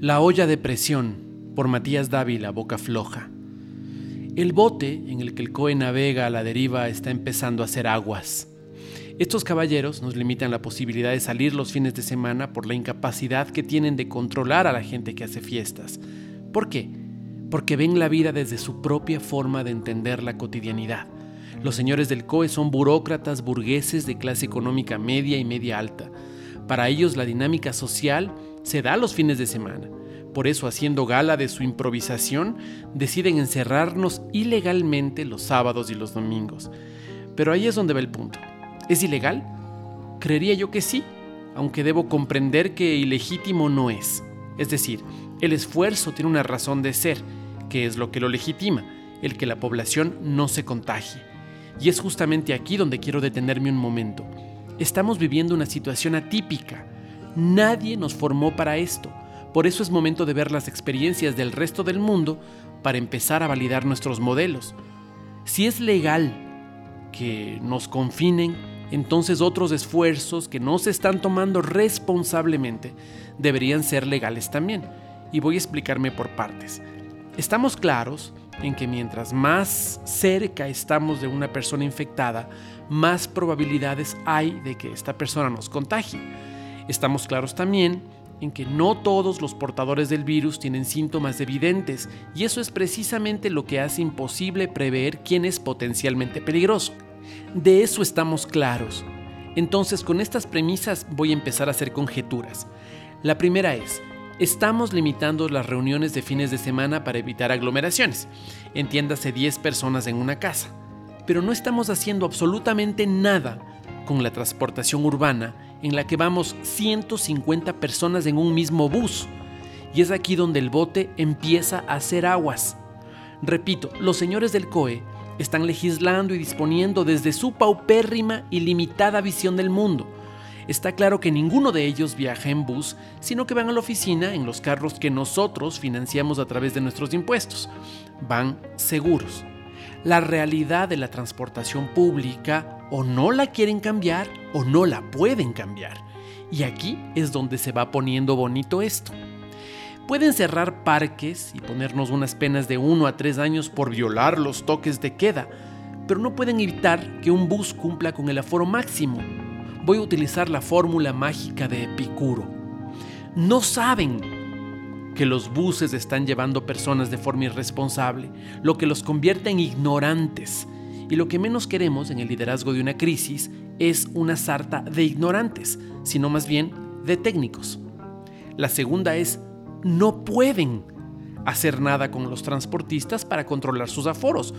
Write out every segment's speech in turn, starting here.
La olla de presión, por Matías Dávila, Boca Floja. El bote en el que el COE navega a la deriva está empezando a hacer aguas. Estos caballeros nos limitan la posibilidad de salir los fines de semana por la incapacidad que tienen de controlar a la gente que hace fiestas. ¿Por qué? Porque ven la vida desde su propia forma de entender la cotidianidad. Los señores del COE son burócratas burgueses de clase económica media y media alta. Para ellos la dinámica social se da los fines de semana. Por eso, haciendo gala de su improvisación, deciden encerrarnos ilegalmente los sábados y los domingos. Pero ahí es donde va el punto. ¿Es ilegal? Creería yo que sí, aunque debo comprender que ilegítimo no es. Es decir, el esfuerzo tiene una razón de ser, que es lo que lo legitima, el que la población no se contagie. Y es justamente aquí donde quiero detenerme un momento. Estamos viviendo una situación atípica Nadie nos formó para esto. Por eso es momento de ver las experiencias del resto del mundo para empezar a validar nuestros modelos. Si es legal que nos confinen, entonces otros esfuerzos que no se están tomando responsablemente deberían ser legales también. Y voy a explicarme por partes. Estamos claros en que mientras más cerca estamos de una persona infectada, más probabilidades hay de que esta persona nos contagie. Estamos claros también en que no todos los portadores del virus tienen síntomas evidentes y eso es precisamente lo que hace imposible prever quién es potencialmente peligroso. De eso estamos claros. Entonces con estas premisas voy a empezar a hacer conjeturas. La primera es, estamos limitando las reuniones de fines de semana para evitar aglomeraciones. Entiéndase 10 personas en una casa. Pero no estamos haciendo absolutamente nada con la transportación urbana en la que vamos 150 personas en un mismo bus. Y es aquí donde el bote empieza a hacer aguas. Repito, los señores del COE están legislando y disponiendo desde su paupérrima y limitada visión del mundo. Está claro que ninguno de ellos viaja en bus, sino que van a la oficina en los carros que nosotros financiamos a través de nuestros impuestos. Van seguros. La realidad de la transportación pública o no la quieren cambiar o no la pueden cambiar. Y aquí es donde se va poniendo bonito esto. Pueden cerrar parques y ponernos unas penas de 1 a 3 años por violar los toques de queda, pero no pueden evitar que un bus cumpla con el aforo máximo. Voy a utilizar la fórmula mágica de Epicuro. No saben que los buses están llevando personas de forma irresponsable, lo que los convierte en ignorantes y lo que menos queremos en el liderazgo de una crisis es una sarta de ignorantes, sino más bien de técnicos. La segunda es, no pueden hacer nada con los transportistas para controlar sus aforos,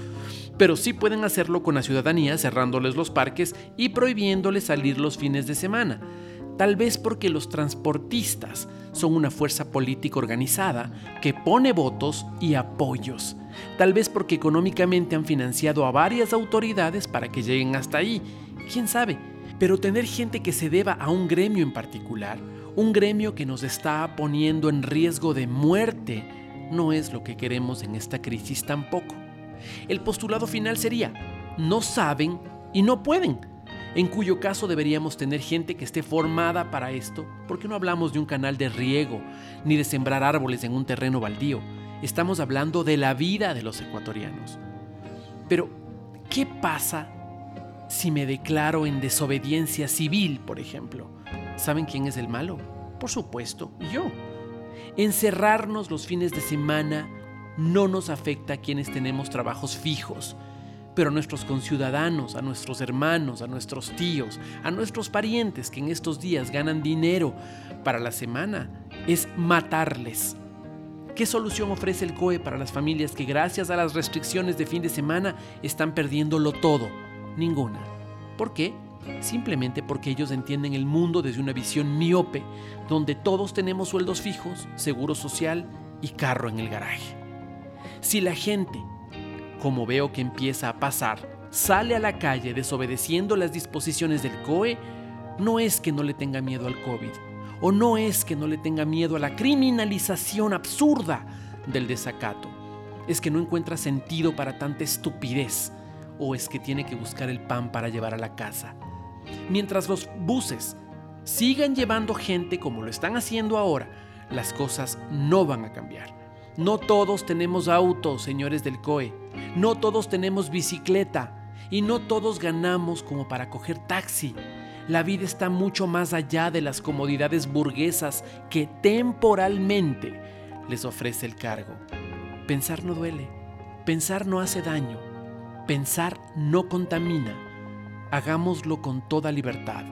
pero sí pueden hacerlo con la ciudadanía cerrándoles los parques y prohibiéndoles salir los fines de semana. Tal vez porque los transportistas son una fuerza política organizada que pone votos y apoyos. Tal vez porque económicamente han financiado a varias autoridades para que lleguen hasta ahí. ¿Quién sabe? Pero tener gente que se deba a un gremio en particular, un gremio que nos está poniendo en riesgo de muerte, no es lo que queremos en esta crisis tampoco. El postulado final sería, no saben y no pueden en cuyo caso deberíamos tener gente que esté formada para esto, porque no hablamos de un canal de riego, ni de sembrar árboles en un terreno baldío, estamos hablando de la vida de los ecuatorianos. Pero, ¿qué pasa si me declaro en desobediencia civil, por ejemplo? ¿Saben quién es el malo? Por supuesto, yo. Encerrarnos los fines de semana no nos afecta a quienes tenemos trabajos fijos, pero a nuestros conciudadanos, a nuestros hermanos, a nuestros tíos, a nuestros parientes que en estos días ganan dinero para la semana, es matarles. ¿Qué solución ofrece el COE para las familias que gracias a las restricciones de fin de semana están perdiéndolo todo? Ninguna. ¿Por qué? Simplemente porque ellos entienden el mundo desde una visión miope, donde todos tenemos sueldos fijos, seguro social y carro en el garaje. Si la gente como veo que empieza a pasar, sale a la calle desobedeciendo las disposiciones del COE, no es que no le tenga miedo al COVID, o no es que no le tenga miedo a la criminalización absurda del desacato, es que no encuentra sentido para tanta estupidez, o es que tiene que buscar el pan para llevar a la casa. Mientras los buses sigan llevando gente como lo están haciendo ahora, las cosas no van a cambiar. No todos tenemos autos, señores del COE. No todos tenemos bicicleta. Y no todos ganamos como para coger taxi. La vida está mucho más allá de las comodidades burguesas que temporalmente les ofrece el cargo. Pensar no duele. Pensar no hace daño. Pensar no contamina. Hagámoslo con toda libertad.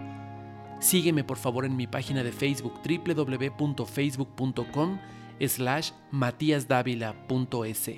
Sígueme por favor en mi página de Facebook www.facebook.com slash matíasdávila.es.